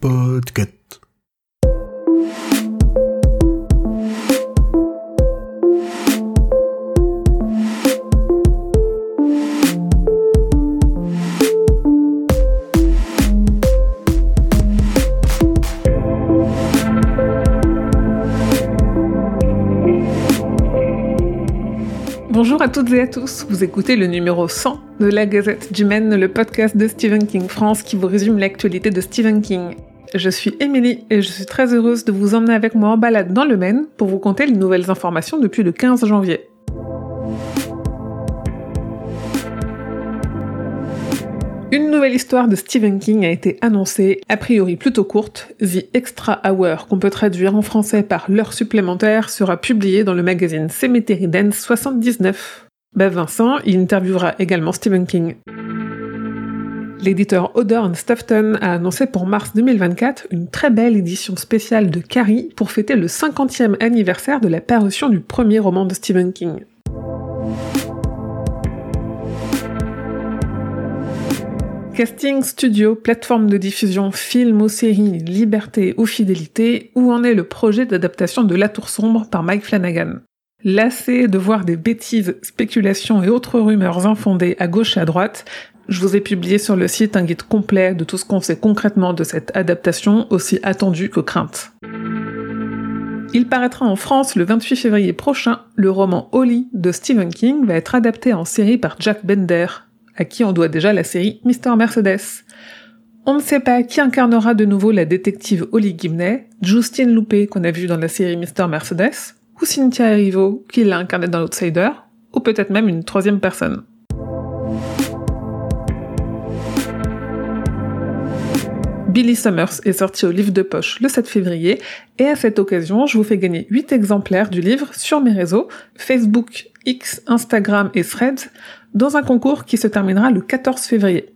Podcast. Bonjour à toutes et à tous, vous écoutez le numéro 100 de la Gazette du Maine, le podcast de Stephen King France qui vous résume l'actualité de Stephen King. Je suis Émilie et je suis très heureuse de vous emmener avec moi en balade dans le Maine pour vous conter les nouvelles informations depuis le 15 janvier. Nouvelle histoire de Stephen King a été annoncée, a priori plutôt courte. The Extra Hour, qu'on peut traduire en français par l'heure supplémentaire, sera publiée dans le magazine Cemetery Dance 79. Ben Vincent y interviewera également Stephen King. L'éditeur Odor Stoughton a annoncé pour mars 2024 une très belle édition spéciale de Carrie pour fêter le 50e anniversaire de la parution du premier roman de Stephen King. Casting, studio, plateforme de diffusion, film ou série, liberté ou fidélité, où en est le projet d'adaptation de La Tour Sombre par Mike Flanagan Lassé de voir des bêtises, spéculations et autres rumeurs infondées à gauche et à droite, je vous ai publié sur le site un guide complet de tout ce qu'on sait concrètement de cette adaptation aussi attendue que crainte. Il paraîtra en France le 28 février prochain. Le roman Holly de Stephen King va être adapté en série par Jack Bender, à qui on doit déjà la série Mister Mercedes. On ne sait pas qui incarnera de nouveau la détective Holly Gibney, Justine Loupé qu'on a vu dans la série Mister Mercedes, ou Cynthia Erivo qui l'a incarnée dans l'Outsider, ou peut-être même une troisième personne. Billy Summers est sorti au livre de poche le 7 février et à cette occasion, je vous fais gagner 8 exemplaires du livre sur mes réseaux Facebook, X, Instagram et Threads dans un concours qui se terminera le 14 février.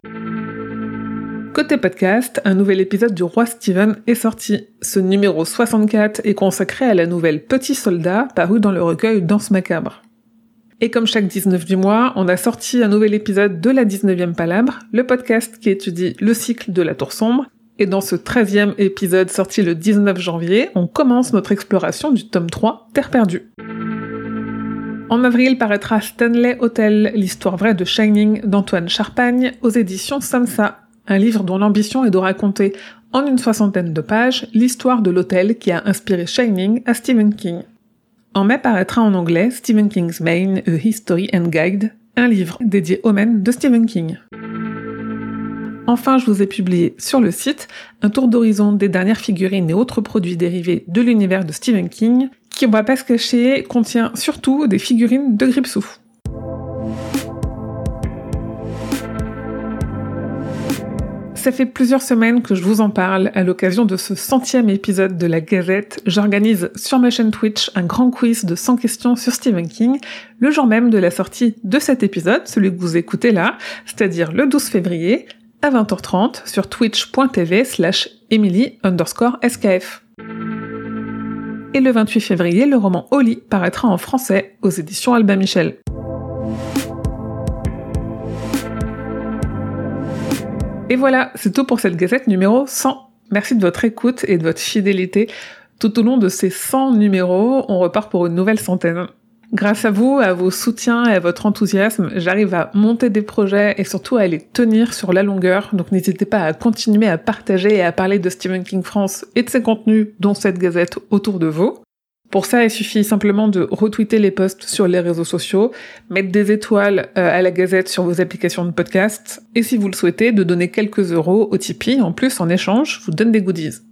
Côté podcast, un nouvel épisode du Roi Steven est sorti. Ce numéro 64 est consacré à la nouvelle Petit Soldat parue dans le recueil Danse Macabre. Et comme chaque 19 du mois, on a sorti un nouvel épisode de la 19e Palabre, le podcast qui étudie le cycle de la Tour Sombre. Et dans ce 13e épisode sorti le 19 janvier, on commence notre exploration du tome 3, Terre perdue. En avril paraîtra Stanley Hotel, l'histoire vraie de Shining d'Antoine Charpagne aux éditions Samsa, un livre dont l'ambition est de raconter en une soixantaine de pages l'histoire de l'hôtel qui a inspiré Shining à Stephen King. En mai paraîtra en anglais Stephen King's Main, A History and Guide, un livre dédié au Maine de Stephen King. Enfin, je vous ai publié sur le site un tour d'horizon des dernières figurines et autres produits dérivés de l'univers de Stephen King, qui, on va pas se cacher, contient surtout des figurines de Gripsou. Ça fait plusieurs semaines que je vous en parle. À l'occasion de ce centième épisode de la Gazette, j'organise sur ma chaîne Twitch un grand quiz de 100 questions sur Stephen King, le jour même de la sortie de cet épisode, celui que vous écoutez là, c'est-à-dire le 12 février, à 20h30 sur twitch.tv slash. Et le 28 février, le roman Oli paraîtra en français aux éditions Albin Michel. Et voilà, c'est tout pour cette gazette numéro 100. Merci de votre écoute et de votre fidélité. Tout au long de ces 100 numéros, on repart pour une nouvelle centaine. Grâce à vous, à vos soutiens et à votre enthousiasme, j'arrive à monter des projets et surtout à les tenir sur la longueur. Donc n'hésitez pas à continuer à partager et à parler de Stephen King France et de ses contenus, dont cette gazette, autour de vous. Pour ça, il suffit simplement de retweeter les posts sur les réseaux sociaux, mettre des étoiles euh, à la gazette sur vos applications de podcast, et si vous le souhaitez, de donner quelques euros au Tipeee. En plus, en échange, je vous donne des goodies.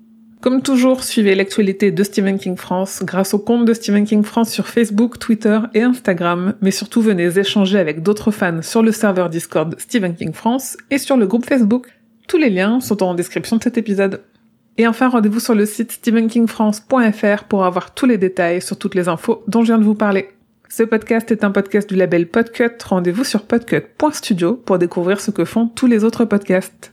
Comme toujours, suivez l'actualité de Stephen King France grâce au compte de Stephen King France sur Facebook, Twitter et Instagram, mais surtout venez échanger avec d'autres fans sur le serveur Discord Stephen King France et sur le groupe Facebook. Tous les liens sont en description de cet épisode. Et enfin, rendez-vous sur le site stephenkingfrance.fr pour avoir tous les détails sur toutes les infos dont je viens de vous parler. Ce podcast est un podcast du label Podcut. Rendez-vous sur podcut.studio pour découvrir ce que font tous les autres podcasts.